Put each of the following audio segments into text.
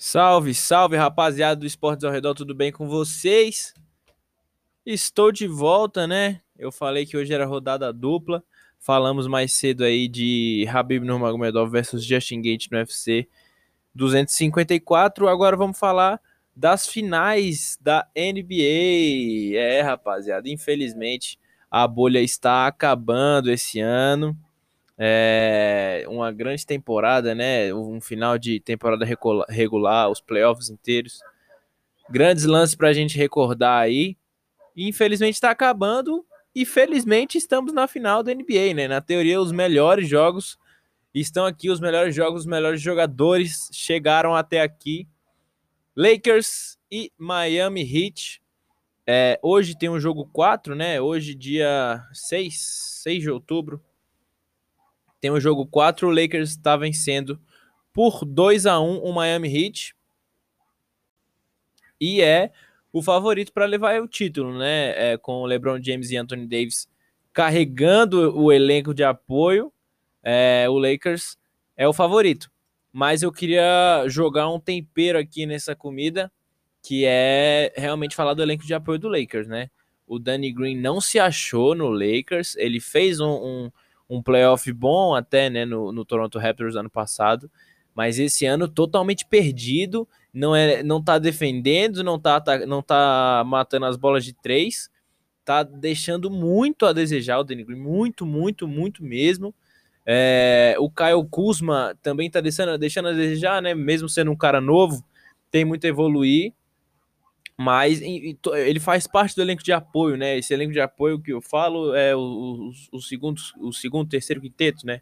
Salve, salve, rapaziada do Esportes ao Redor, tudo bem com vocês? Estou de volta, né? Eu falei que hoje era rodada dupla. Falamos mais cedo aí de Habib Nurmagomedov versus Justin Gate no UFC 254. Agora vamos falar das finais da NBA. É, rapaziada, infelizmente a bolha está acabando esse ano é, uma grande temporada, né? Um final de temporada regular, os playoffs inteiros. Grandes lances para a gente recordar aí. Infelizmente está acabando. E felizmente estamos na final da NBA, né? Na teoria, os melhores jogos estão aqui. Os melhores jogos, os melhores jogadores chegaram até aqui. Lakers e Miami Heat. É, hoje tem um jogo 4, né? Hoje, dia 6, 6 de outubro tem o jogo 4, o Lakers está vencendo por 2 a 1 o Miami Heat. E é o favorito para levar o título, né? É, com o LeBron James e Anthony Davis carregando o elenco de apoio, é, o Lakers é o favorito. Mas eu queria jogar um tempero aqui nessa comida, que é realmente falar do elenco de apoio do Lakers, né? O Danny Green não se achou no Lakers, ele fez um, um um playoff bom até, né, no, no Toronto Raptors ano passado, mas esse ano totalmente perdido, não é, não tá defendendo, não tá, tá não tá matando as bolas de três, tá deixando muito a desejar o Danny Green, muito, muito, muito mesmo. É, o Kyle Kuzma também tá deixando, deixando a desejar, né, mesmo sendo um cara novo, tem muito a evoluir mas ele faz parte do elenco de apoio, né? Esse elenco de apoio que eu falo é o, o, o segundo, o segundo, terceiro quinteto, né?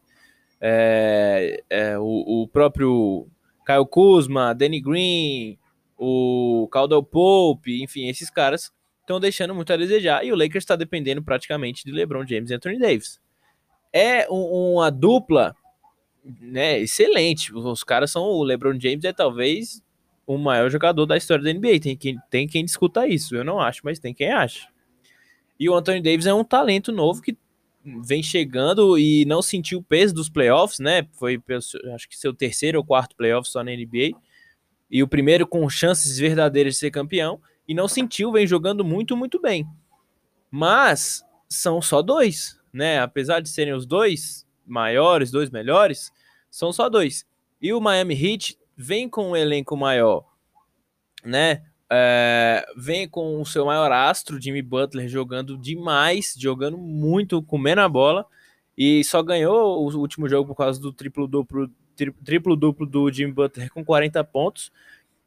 É, é o, o, próprio Kyle Kuzma, Danny Green, o Caldwell Pope, enfim, esses caras estão deixando muito a desejar e o Lakers está dependendo praticamente de LeBron James e Anthony Davis. É um, uma dupla, né? Excelente. Os caras são o LeBron James é talvez o maior jogador da história da NBA. Tem quem, tem quem discuta isso. Eu não acho, mas tem quem acha. E o Anthony Davis é um talento novo que vem chegando e não sentiu o peso dos playoffs, né? Foi, acho que seu terceiro ou quarto playoff só na NBA. E o primeiro com chances verdadeiras de ser campeão. E não sentiu, vem jogando muito, muito bem. Mas são só dois, né? Apesar de serem os dois maiores, dois melhores, são só dois. E o Miami Heat vem com um elenco maior, né? É, vem com o seu maior astro, Jimmy Butler, jogando demais, jogando muito, comendo a bola, e só ganhou o último jogo por causa do triplo-duplo triplo duplo do Jimmy Butler com 40 pontos.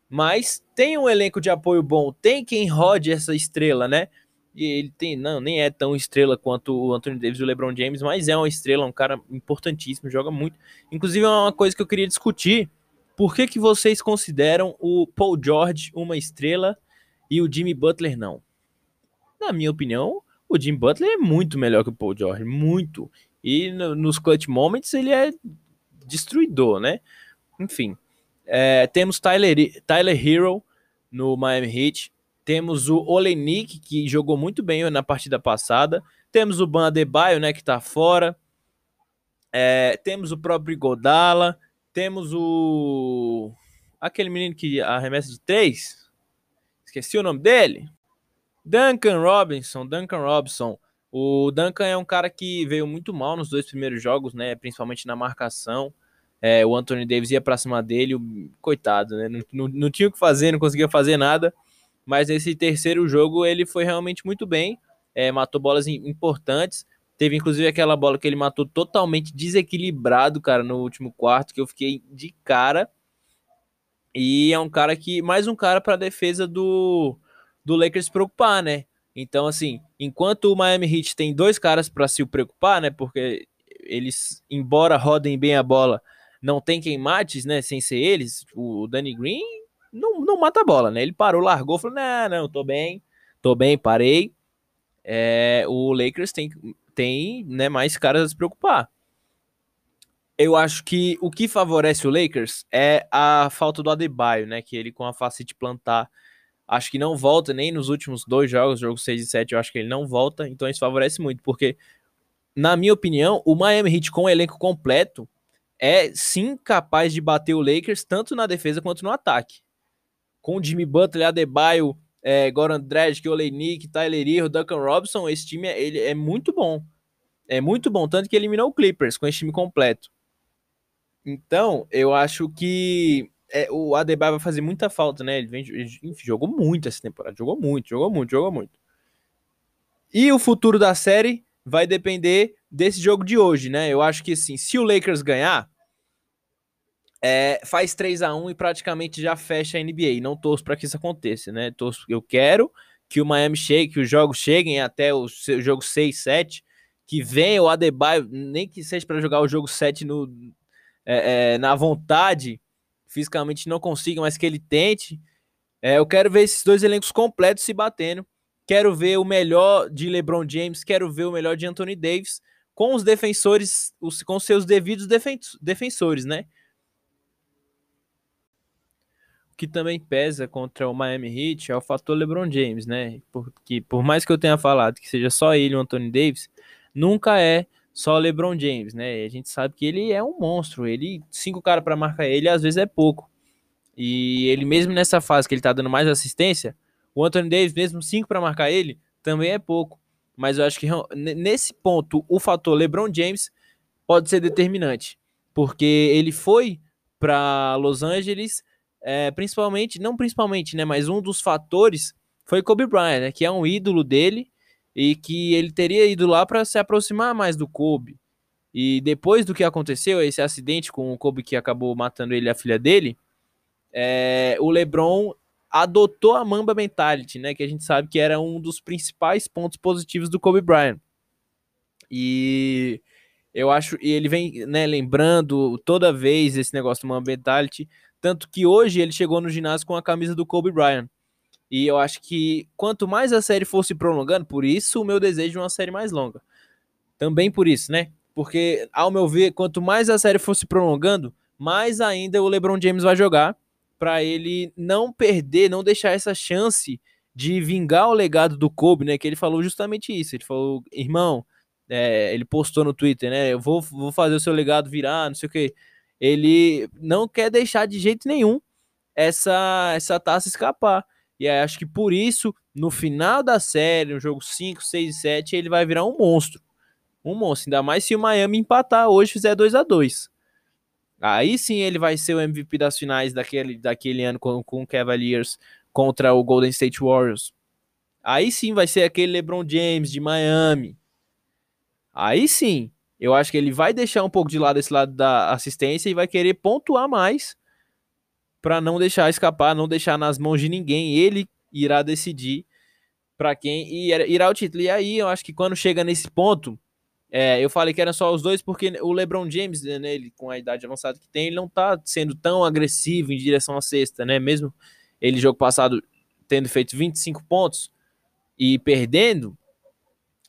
Mas tem um elenco de apoio bom, tem quem rode essa estrela, né? E ele tem, não, nem é tão estrela quanto o Anthony Davis e o LeBron James, mas é uma estrela, um cara importantíssimo, joga muito. Inclusive, é uma coisa que eu queria discutir por que, que vocês consideram o Paul George uma estrela e o Jimmy Butler não? Na minha opinião, o Jimmy Butler é muito melhor que o Paul George, muito. E no, nos clutch moments ele é destruidor, né? Enfim, é, temos Tyler, Tyler Hero no Miami Heat, temos o Olenik, que jogou muito bem na partida passada, temos o Ban Adebayo, né, que tá fora, é, temos o próprio Godala, temos o. Aquele menino que arremessa de três. Esqueci o nome dele. Duncan Robinson. Duncan Robinson. O Duncan é um cara que veio muito mal nos dois primeiros jogos, né? Principalmente na marcação. É, o Anthony Davis ia pra cima dele, o... coitado, né? Não, não, não, tinha o que fazer, não conseguia fazer nada. Mas nesse terceiro jogo ele foi realmente muito bem. É, matou bolas importantes. Teve inclusive aquela bola que ele matou totalmente desequilibrado, cara, no último quarto, que eu fiquei de cara. E é um cara que, mais um cara para defesa do, do Lakers se preocupar, né? Então, assim, enquanto o Miami Heat tem dois caras para se preocupar, né? Porque eles, embora rodem bem a bola, não tem quem mate, né? Sem ser eles, o Danny Green não, não mata a bola, né? Ele parou, largou, falou: não, não, tô bem, tô bem, parei. É, o Lakers tem tem né, mais caras a se preocupar. Eu acho que o que favorece o Lakers é a falta do Adebayo, né? Que ele com a facete plantar, acho que não volta nem nos últimos dois jogos, jogo 6 e 7, eu acho que ele não volta, então isso favorece muito, porque, na minha opinião, o Miami Heat com o elenco completo é sim capaz de bater o Lakers tanto na defesa quanto no ataque. Com Jimmy Butler, Adebayo, é, Goran Dragic, Oleinik, Tyler Hero, Duncan Robinson, esse time ele é muito bom. É muito bom, tanto que eliminou o Clippers com esse time completo. Então, eu acho que é, o Adebayo vai fazer muita falta, né? Ele, vem, ele jogou muito essa temporada, jogou muito, jogou muito, jogou muito. E o futuro da série vai depender desse jogo de hoje, né? Eu acho que assim, se o Lakers ganhar, é, faz 3 a 1 e praticamente já fecha a NBA. Não torço para que isso aconteça, né? Torço, eu quero que o Miami chegue, que os jogos cheguem até o jogo 6, 7, que venha o Adebayo, nem que seja para jogar o jogo 7 no, é, é, na vontade, fisicamente não consiga, mas que ele tente. É, eu quero ver esses dois elencos completos se batendo. Quero ver o melhor de LeBron James, quero ver o melhor de Anthony Davis com os defensores, os, com seus devidos defensores, né? O que também pesa contra o Miami Heat é o fator LeBron James, né? Porque por mais que eu tenha falado que seja só ele o Anthony Davis, nunca é só LeBron James, né? A gente sabe que ele é um monstro. Ele cinco caras para marcar ele às vezes é pouco. E ele mesmo nessa fase que ele tá dando mais assistência, o Anthony Davis mesmo cinco para marcar ele também é pouco. Mas eu acho que nesse ponto o fator LeBron James pode ser determinante, porque ele foi para Los Angeles, é, principalmente, não principalmente, né? Mas um dos fatores foi Kobe Bryant, né? Que é um ídolo dele e que ele teria ido lá para se aproximar mais do Kobe. E depois do que aconteceu, esse acidente com o Kobe que acabou matando ele e a filha dele, é, o LeBron adotou a Mamba Mentality, né? Que a gente sabe que era um dos principais pontos positivos do Kobe Bryant. E eu acho, e ele vem né, lembrando toda vez esse negócio do Mamba Mentality, tanto que hoje ele chegou no ginásio com a camisa do Kobe Bryant. E eu acho que quanto mais a série fosse prolongando, por isso o meu desejo de uma série mais longa. Também por isso, né? Porque, ao meu ver, quanto mais a série fosse prolongando, mais ainda o LeBron James vai jogar para ele não perder, não deixar essa chance de vingar o legado do Kobe, né? Que ele falou justamente isso. Ele falou, irmão, é, ele postou no Twitter, né? Eu vou, vou fazer o seu legado virar, não sei o que. Ele não quer deixar de jeito nenhum essa, essa taça escapar. E acho que por isso, no final da série, no jogo 5, 6 e 7, ele vai virar um monstro. Um monstro. Ainda mais se o Miami empatar hoje fizer 2 a 2 Aí sim ele vai ser o MVP das finais daquele, daquele ano com, com o Cavaliers contra o Golden State Warriors. Aí sim vai ser aquele LeBron James de Miami. Aí sim, eu acho que ele vai deixar um pouco de lado esse lado da assistência e vai querer pontuar mais para não deixar escapar, não deixar nas mãos de ninguém. Ele irá decidir para quem irá o título. E aí eu acho que quando chega nesse ponto, é, eu falei que eram só os dois porque o LeBron James, né, ele com a idade avançada que tem, ele não tá sendo tão agressivo em direção à cesta, né? Mesmo ele jogo passado tendo feito 25 pontos e perdendo,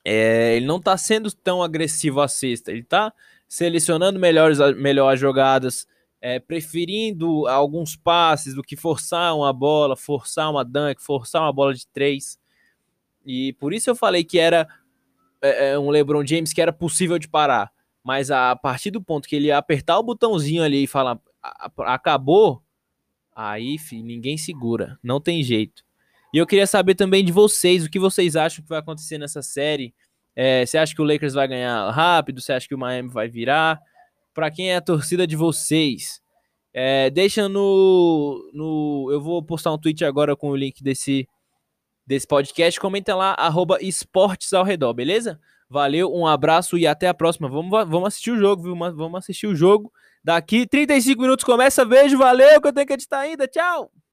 é, ele não tá sendo tão agressivo à cesta. Ele tá selecionando melhores, melhor as jogadas, é, preferindo alguns passes do que forçar uma bola, forçar uma dunk, forçar uma bola de três. E por isso eu falei que era é, é, um LeBron James que era possível de parar. Mas a partir do ponto que ele apertar o botãozinho ali e falar acabou, aí filho, ninguém segura, não tem jeito. E eu queria saber também de vocês, o que vocês acham que vai acontecer nessa série. É, você acha que o Lakers vai ganhar rápido? Você acha que o Miami vai virar? para quem é a torcida de vocês. É, deixa no, no. Eu vou postar um tweet agora com o link desse, desse podcast. Comenta lá, arroba esportes ao redor, beleza? Valeu, um abraço e até a próxima. Vamos, vamos assistir o jogo, viu? Vamos assistir o jogo. Daqui 35 minutos começa. Beijo, valeu, que eu tenho que editar ainda. Tchau!